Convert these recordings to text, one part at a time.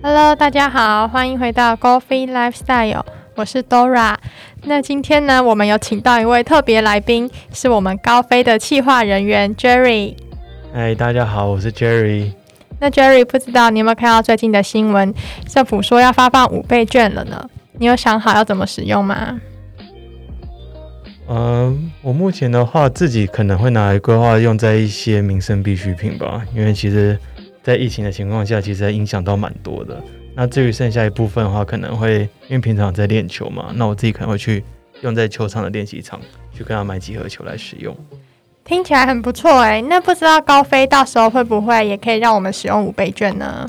Hello，大家好，欢迎回到 Golfy Lifestyle，我是 Dora。那今天呢，我们有请到一位特别来宾，是我们高飞的企划人员 Jerry。嗨，大家好，我是 Jerry。那 Jerry，不知道你有没有看到最近的新闻？政府说要发放五倍券了呢？你有想好要怎么使用吗？嗯，我目前的话，自己可能会拿来规划用在一些民生必需品吧，因为其实。在疫情的情况下，其实影响到蛮多的。那至于剩下一部分的话，可能会因为平常在练球嘛，那我自己可能会去用在球场的练习场，去跟他买几盒球来使用。听起来很不错哎，那不知道高飞到时候会不会也可以让我们使用五倍券呢？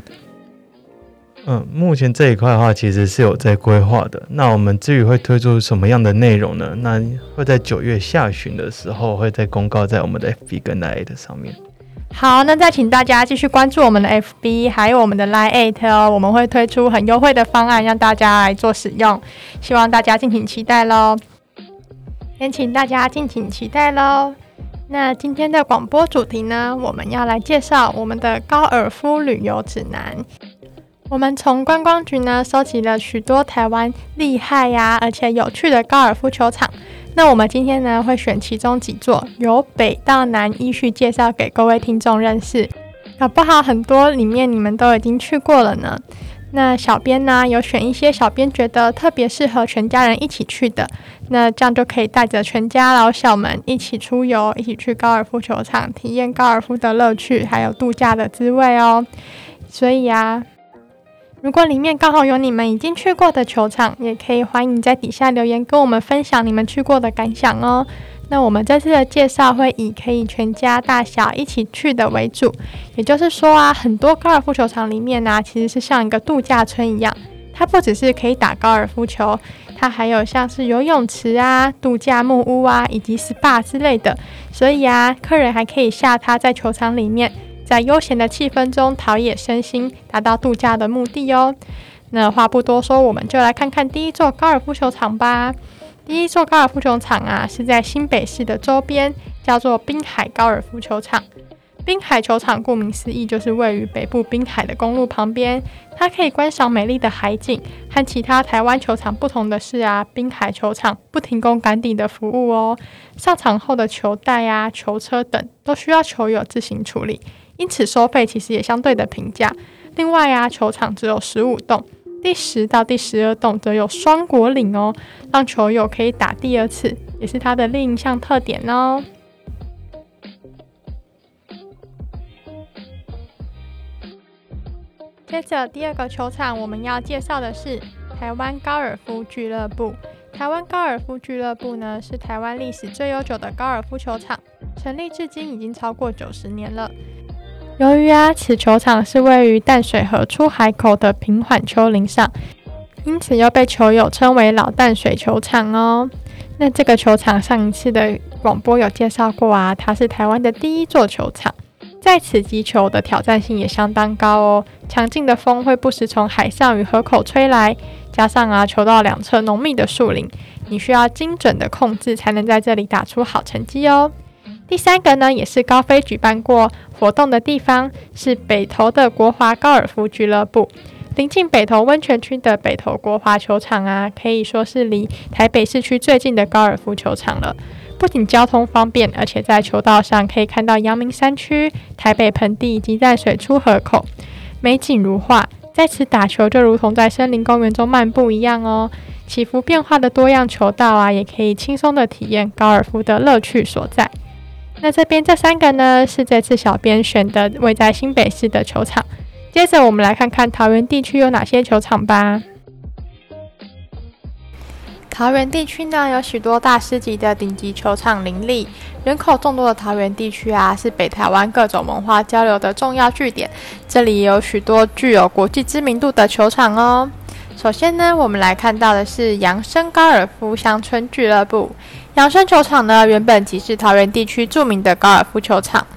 嗯，目前这一块的话，其实是有在规划的。那我们至于会推出什么样的内容呢？那会在九月下旬的时候，会再公告在我们的 FB 跟 Line 上面。好，那再请大家继续关注我们的 FB，还有我们的 Line Eight 哦，我们会推出很优惠的方案让大家来做使用，希望大家敬请期待喽。先请大家敬请期待喽。那今天的广播主题呢，我们要来介绍我们的高尔夫旅游指南。我们从观光局呢收集了许多台湾厉害呀，而且有趣的高尔夫球场。那我们今天呢，会选其中几座，由北到南依序介绍给各位听众认识。搞不好很多里面你们都已经去过了呢。那小编呢，有选一些小编觉得特别适合全家人一起去的，那这样就可以带着全家老小们一起出游，一起去高尔夫球场，体验高尔夫的乐趣，还有度假的滋味哦。所以啊。如果里面刚好有你们已经去过的球场，也可以欢迎在底下留言跟我们分享你们去过的感想哦。那我们这次的介绍会以可以全家大小一起去的为主，也就是说啊，很多高尔夫球场里面呢，其实是像一个度假村一样，它不只是可以打高尔夫球，它还有像是游泳池啊、度假木屋啊，以及 SPA 之类的，所以啊，客人还可以下榻在球场里面。在悠闲的气氛中陶冶身心，达到度假的目的哦。那话不多说，我们就来看看第一座高尔夫球场吧。一座高尔夫球场啊，是在新北市的周边，叫做滨海高尔夫球场。滨海球场顾名思义，就是位于北部滨海的公路旁边。它可以观赏美丽的海景。和其他台湾球场不同的是啊，滨海球场不提供杆底的服务哦。上场后的球袋啊、球车等，都需要球友自行处理。因此收费其实也相对的平价。另外啊，球场只有十五洞，第十到第十二洞则有双果岭哦，让球友可以打第二次，也是它的另一项特点哦。接着第二个球场，我们要介绍的是台湾高尔夫俱乐部。台湾高尔夫俱乐部呢，是台湾历史最悠久的高尔夫球场，成立至今已经超过九十年了。由于啊，此球场是位于淡水河出海口的平缓丘陵上，因此又被球友称为老淡水球场哦。那这个球场上一次的广播有介绍过啊，它是台湾的第一座球场，在此击球的挑战性也相当高哦。强劲的风会不时从海上与河口吹来，加上啊，球道两侧浓密的树林，你需要精准的控制才能在这里打出好成绩哦。第三个呢，也是高飞举办过活动的地方，是北投的国华高尔夫俱乐部。临近北投温泉区的北投国华球场啊，可以说是离台北市区最近的高尔夫球场了。不仅交通方便，而且在球道上可以看到阳明山区、台北盆地以及淡水出河口，美景如画。在此打球就如同在森林公园中漫步一样哦。起伏变化的多样球道啊，也可以轻松的体验高尔夫的乐趣所在。那这边这三个呢，是这次小编选的位在新北市的球场。接着我们来看看桃园地区有哪些球场吧。桃园地区呢，有许多大师级的顶级球场林立。人口众多的桃园地区啊，是北台湾各种文化交流的重要据点。这里有许多具有国际知名度的球场哦。首先呢，我们来看到的是扬生高尔夫乡村俱乐部。扬生球场呢，原本即是桃园地区著名的高尔夫球场。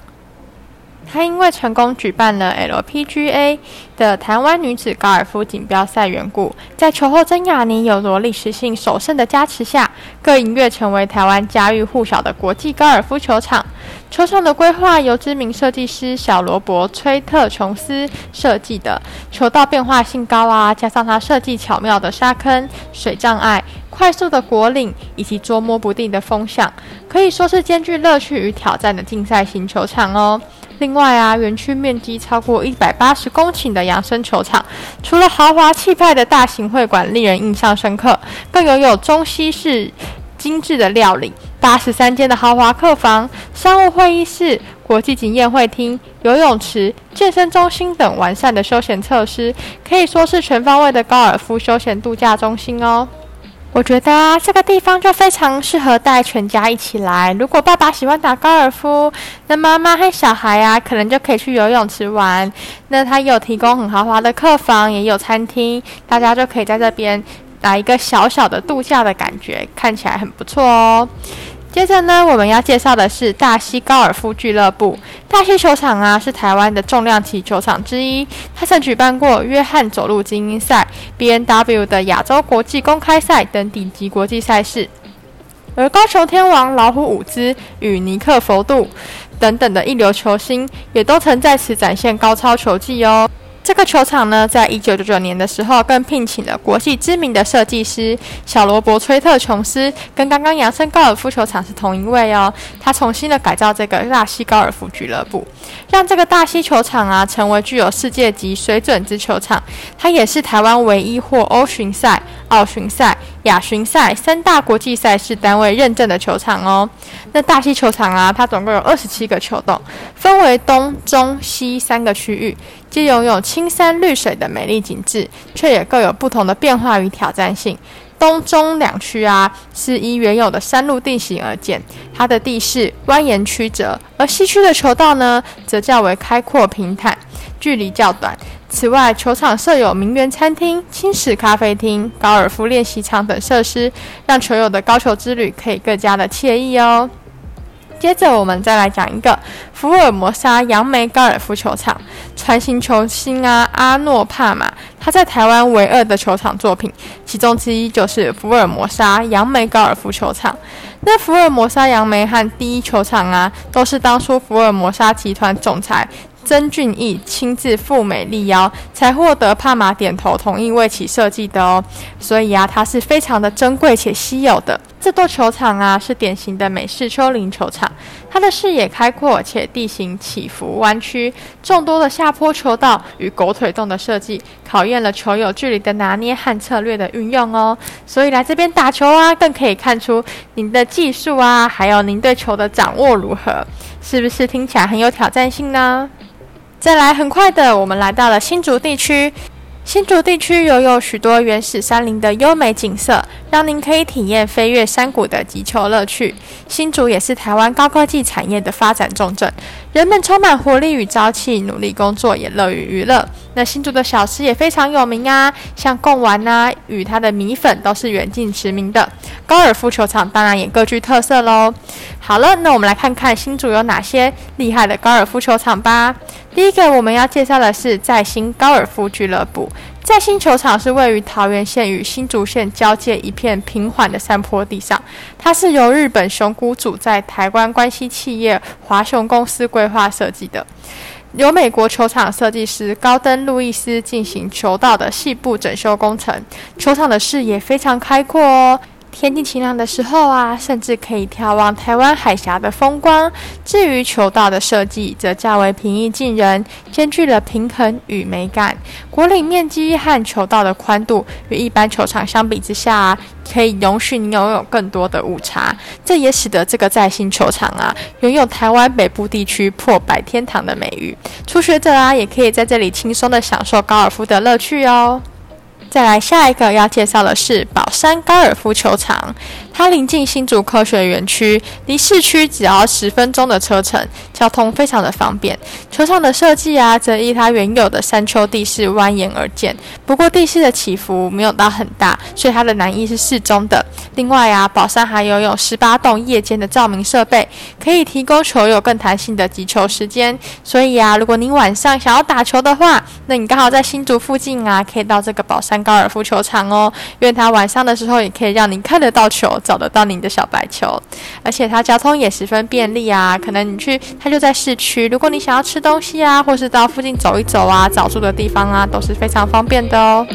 她因为成功举办了 LPGA 的台湾女子高尔夫锦标赛缘故，在球后真雅尼有罗历史性首胜的加持下，更一跃成为台湾家喻户晓的国际高尔夫球场。球场的规划由知名设计师小罗伯·崔特琼斯设计的，球道变化性高啊，加上他设计巧妙的沙坑、水障碍、快速的果岭以及捉摸不定的风向，可以说是兼具乐趣与挑战的竞赛型球场哦。另外啊，园区面积超过一百八十公顷的养生球场，除了豪华气派的大型会馆令人印象深刻，更拥有中西式精致的料理。八十三间的豪华客房、商务会议室、国际级宴会厅、游泳池、健身中心等完善的休闲设施，可以说是全方位的高尔夫休闲度假中心哦。我觉得啊，这个地方就非常适合带全家一起来。如果爸爸喜欢打高尔夫，那妈妈和小孩啊，可能就可以去游泳池玩。那它有提供很豪华的客房，也有餐厅，大家就可以在这边来一个小小的度假的感觉，看起来很不错哦。接着呢，我们要介绍的是大溪高尔夫俱乐部。大溪球场啊，是台湾的重量级球场之一。它曾举办过约翰走路精英赛、B N W 的亚洲国际公开赛等顶级国际赛事。而高球天王老虎伍兹与尼克佛度等等的一流球星，也都曾在此展现高超球技哦。这个球场呢，在一九九九年的时候，更聘请了国际知名的设计师小罗伯·崔特琼斯，跟刚刚扬森高尔夫球场是同一位哦。他重新的改造这个大西高尔夫俱乐部，让这个大西球场啊，成为具有世界级水准之球场。它也是台湾唯一获欧巡赛、奥巡赛、亚巡赛三大国际赛事单位认证的球场哦。那大溪球场啊，它总共有二十七个球洞，分为东、中、西三个区域。既拥有青山绿水的美丽景致，却也各有不同的变化与挑战性。东中两区啊，是依原有的山路地形而建，它的地势蜿蜒曲折；而西区的球道呢，则较为开阔平坦，距离较短。此外，球场设有名园餐厅、轻食咖啡厅、高尔夫练习场等设施，让球友的高球之旅可以更加的惬意哦。接着，我们再来讲一个福尔摩沙杨梅高尔夫球场。传奇球星啊，阿诺帕马，他在台湾唯二的球场作品，其中之一就是福尔摩沙杨梅高尔夫球场。那福尔摩沙杨梅和第一球场啊，都是当初福尔摩沙集团总裁。曾俊义亲自赴美力邀，才获得帕马点头同意为其设计的哦。所以啊，它是非常的珍贵且稀有的。这座球场啊，是典型的美式丘陵球场，它的视野开阔且地形起伏弯曲，众多的下坡球道与狗腿洞的设计，考验了球友距离的拿捏和策略的运用哦。所以来这边打球啊，更可以看出您的技术啊，还有您对球的掌握如何，是不是听起来很有挑战性呢？再来，很快的，我们来到了新竹地区。新竹地区拥有许多原始山林的优美景色，让您可以体验飞越山谷的急求乐趣。新竹也是台湾高科技产业的发展重镇，人们充满活力与朝气，努力工作也乐于娱乐。那新竹的小吃也非常有名啊，像贡丸啊，与它的米粉都是远近驰名的。高尔夫球场当然也各具特色喽。好了，那我们来看看新竹有哪些厉害的高尔夫球场吧。第一个我们要介绍的是在新高尔夫俱乐部。在新球场是位于桃园县与新竹县交界一片平缓的山坡地上，它是由日本熊谷组在台湾关系企业华雄公司规划设计的，由美国球场设计师高登路易斯进行球道的细部整修工程。球场的视野非常开阔哦。天气晴朗的时候啊，甚至可以眺望台湾海峡的风光。至于球道的设计，则较为平易近人，兼具了平衡与美感。果岭面积和球道的宽度与一般球场相比之下，可以容许你拥有更多的误差。这也使得这个在新球场啊，拥有台湾北部地区破百天堂的美誉。初学者啊，也可以在这里轻松的享受高尔夫的乐趣哦。再来下一个要介绍的是宝山高尔夫球场，它临近新竹科学园区，离市区只要十分钟的车程，交通非常的方便。球场的设计啊，则依它原有的山丘地势蜿蜒而建，不过地势的起伏没有到很大，所以它的难易是适中的。另外啊，宝山还拥有十八栋夜间的照明设备，可以提供球友更弹性的击球时间。所以啊，如果你晚上想要打球的话，那你刚好在新竹附近啊，可以到这个宝山高尔夫球场哦，因为它晚上的时候也可以让你看得到球，找得到你的小白球，而且它交通也十分便利啊。可能你去，它就在市区，如果你想要吃东西啊，或是到附近走一走啊，找住的地方啊，都是非常方便的哦。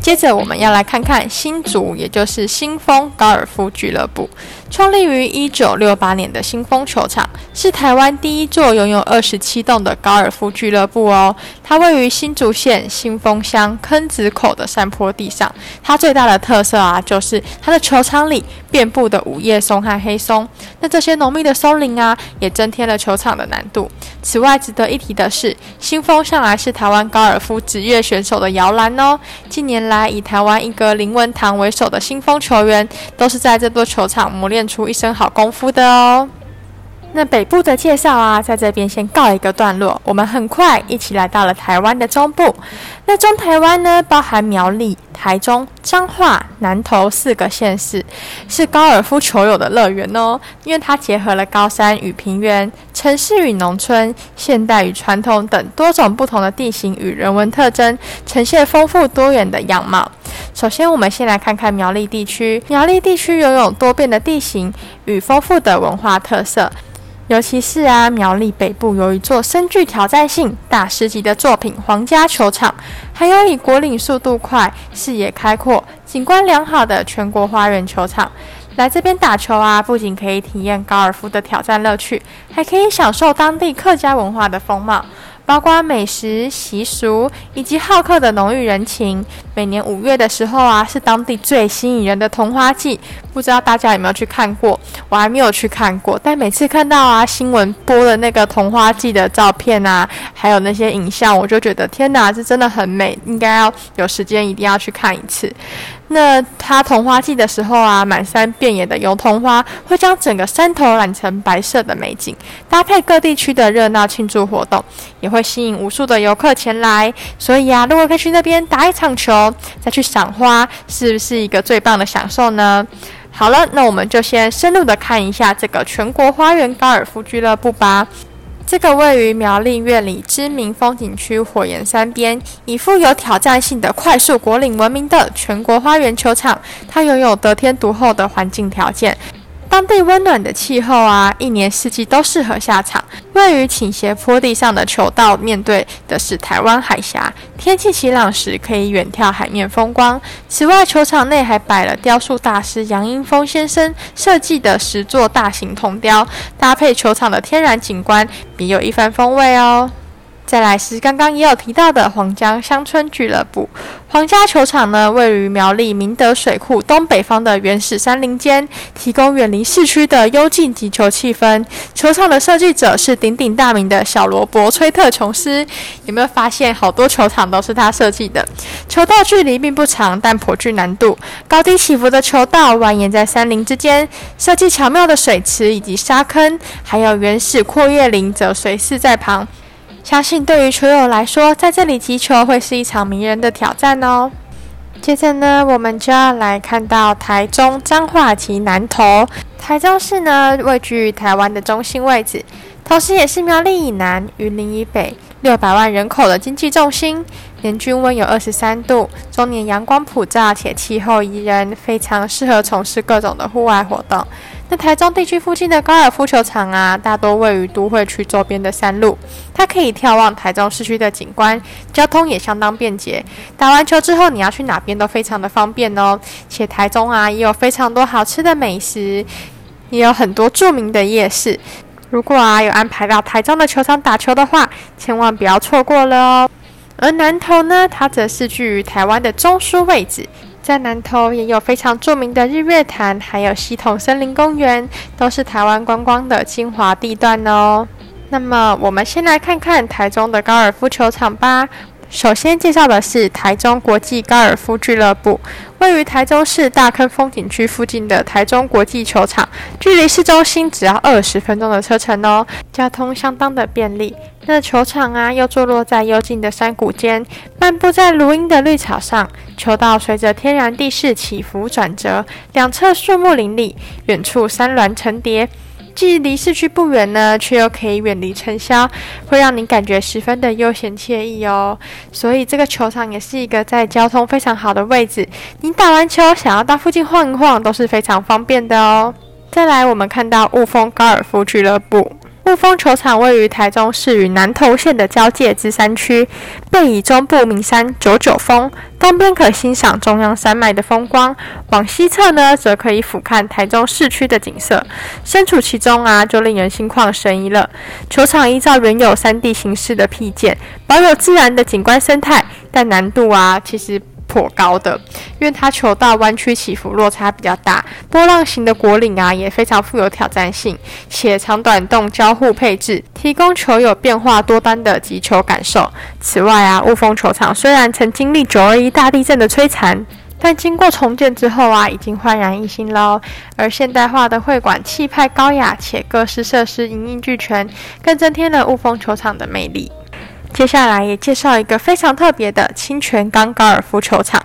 接着我们要来看看新竹，也就是新丰高尔夫俱乐部。创立于一九六八年的新丰球场，是台湾第一座拥有二十七栋的高尔夫俱乐部哦。它位于新竹县新丰乡坑子口的山坡地上。它最大的特色啊，就是它的球场里遍布的五叶松和黑松。那这些浓密的松林啊，也增添了球场的难度。此外，值得一提的是，新丰向来是台湾高尔夫职业选手的摇篮哦。近年来，以台湾一哥林文堂为首的新丰球员，都是在这座球场磨练。练出一身好功夫的哦。那北部的介绍啊，在这边先告一个段落。我们很快一起来到了台湾的中部。那中台湾呢，包含苗栗、台中、彰化、南投四个县市，是高尔夫球友的乐园哦。因为它结合了高山与平原、城市与农村、现代与传统等多种不同的地形与人文特征，呈现丰富多元的样貌。首先，我们先来看看苗栗地区。苗栗地区拥有多变的地形与丰富的文化特色。尤其是啊，苗栗北部有一座深具挑战性、大师级的作品——皇家球场，还有以国岭速度快、视野开阔、景观良好的全国花园球场。来这边打球啊，不仅可以体验高尔夫的挑战乐趣，还可以享受当地客家文化的风貌。包括美食习俗以及好客的浓郁人情。每年五月的时候啊，是当地最吸引人的桐花季。不知道大家有没有去看过？我还没有去看过，但每次看到啊新闻播的那个桐花季的照片啊，还有那些影像，我就觉得天哪，这真的很美，应该要有时间一定要去看一次。那它同花季的时候啊，满山遍野的油桐花会将整个山头染成白色的美景，搭配各地区的热闹庆祝活动，也会吸引无数的游客前来。所以啊，如果可以去那边打一场球，再去赏花，是不是一个最棒的享受呢？好了，那我们就先深入的看一下这个全国花园高尔夫俱乐部吧。这个位于苗栗院里知名风景区火焰山边，以富有挑战性的快速果岭闻名的全国花园球场，它拥有得天独厚的环境条件。当地温暖的气候啊，一年四季都适合下场。位于倾斜坡地上的球道，面对的是台湾海峡，天气晴朗时可以远眺海面风光。此外，球场内还摆了雕塑大师杨英峰先生设计的十座大型铜雕，搭配球场的天然景观，别有一番风味哦。再来是刚刚也有提到的皇家乡村俱乐部，皇家球场呢位于苗栗明德水库东北方的原始山林间，提供远离市区的幽静击球气氛。球场的设计者是鼎鼎大名的小罗伯崔特琼斯，有没有发现好多球场都是他设计的？球道距离并不长，但颇具难度。高低起伏的球道蜿蜒在山林之间，设计巧妙的水池以及沙坑，还有原始阔叶林则随侍在旁。相信对于球友来说，在这里击球会是一场迷人的挑战哦。接着呢，我们就要来看到台中彰化旗南投。台中市呢，位居台湾的中心位置，同时也是苗栗以南、云林以北六百万人口的经济重心。年均温有二十三度，终年阳光普照，且气候宜人，非常适合从事各种的户外活动。那台中地区附近的高尔夫球场啊，大多位于都会区周边的山路，它可以眺望台中市区的景观，交通也相当便捷。打完球之后，你要去哪边都非常的方便哦。且台中啊，也有非常多好吃的美食，也有很多著名的夜市。如果啊有安排到台中的球场打球的话，千万不要错过了哦。而南投呢，它则是居于台湾的中枢位置。在南投也有非常著名的日月潭，还有系统森林公园，都是台湾观光的精华地段哦。那么，我们先来看看台中的高尔夫球场吧。首先介绍的是台中国际高尔夫俱乐部，位于台中市大坑风景区附近的台中国际球场，距离市中心只要二十分钟的车程哦，交通相当的便利。那球场啊，又坐落在幽静的山谷间，漫步在如茵的绿草上，球道随着天然地势起伏转折，两侧树木林立，远处山峦层叠。既离市区不远呢，却又可以远离尘嚣，会让你感觉十分的悠闲惬意哦。所以这个球场也是一个在交通非常好的位置，你打完球想要到附近晃一晃都是非常方便的哦。再来，我们看到雾峰高尔夫俱乐部。雾峰球场位于台中市与南投县的交界之山区，背倚中部名山九九峰，东边可欣赏中央山脉的风光，往西侧呢则可以俯瞰台中市区的景色。身处其中啊，就令人心旷神怡了。球场依照原有山地形式的辟建，保有自然的景观生态，但难度啊，其实。颇高的，因为它球道弯曲起伏落差比较大，波浪形的果岭啊也非常富有挑战性，且长短洞交互配置，提供球友变化多端的击球感受。此外啊，雾峰球场虽然曾经历九二一大地震的摧残，但经过重建之后啊，已经焕然一新喽。而现代化的会馆气派高雅，且各式设施一应俱全，更增添了雾峰球场的魅力。接下来也介绍一个非常特别的清泉岗高尔夫球场。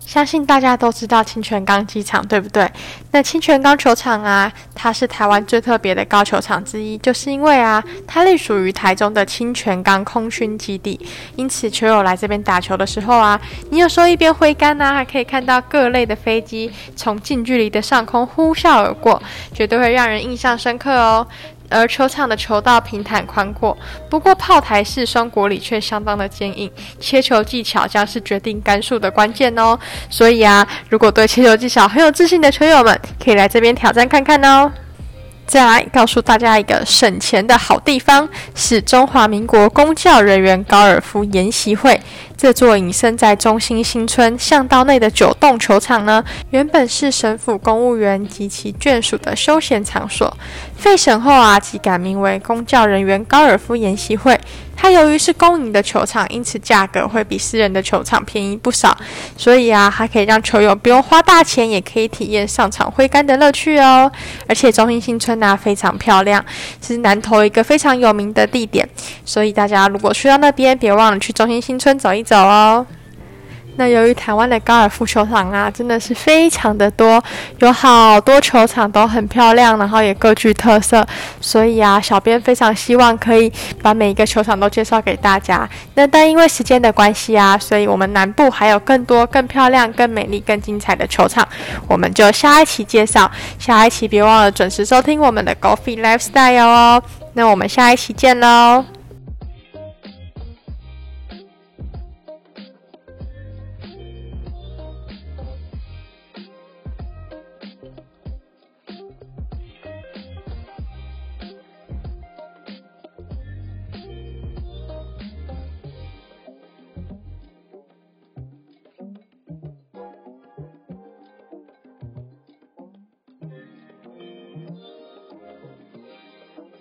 相信大家都知道清泉岗机场，对不对？那清泉岗球场啊，它是台湾最特别的高球场之一，就是因为啊，它隶属于台中的清泉岗空军基地，因此球友来这边打球的时候啊，你有时候一边挥杆呢，还可以看到各类的飞机从近距离的上空呼啸而过，绝对会让人印象深刻哦。而球场的球道平坦宽阔，不过炮台式双果里却相当的坚硬，切球技巧将是决定杆数的关键哦。所以啊，如果对切球技巧很有自信的球友们，可以来这边挑战看看哦。再来告诉大家一个省钱的好地方，是中华民国公教人员高尔夫研习会。这座隐身在中心新村巷道内的九洞球场呢，原本是省府公务员及其眷属的休闲场所，废省后啊，即改名为公教人员高尔夫研习会。它由于是公营的球场，因此价格会比私人的球场便宜不少，所以啊，还可以让球友不用花大钱，也可以体验上场挥杆的乐趣哦。而且中心新村呢非常漂亮，是南投一个非常有名的地点，所以大家如果去到那边，别忘了去中心新村走一走走哦。那由于台湾的高尔夫球场啊，真的是非常的多，有好多球场都很漂亮，然后也各具特色，所以啊，小编非常希望可以把每一个球场都介绍给大家。那但因为时间的关系啊，所以我们南部还有更多更漂亮、更美丽、更精彩的球场，我们就下一期介绍。下一期别忘了准时收听我们的 Golf Lifestyle 哦。那我们下一期见喽。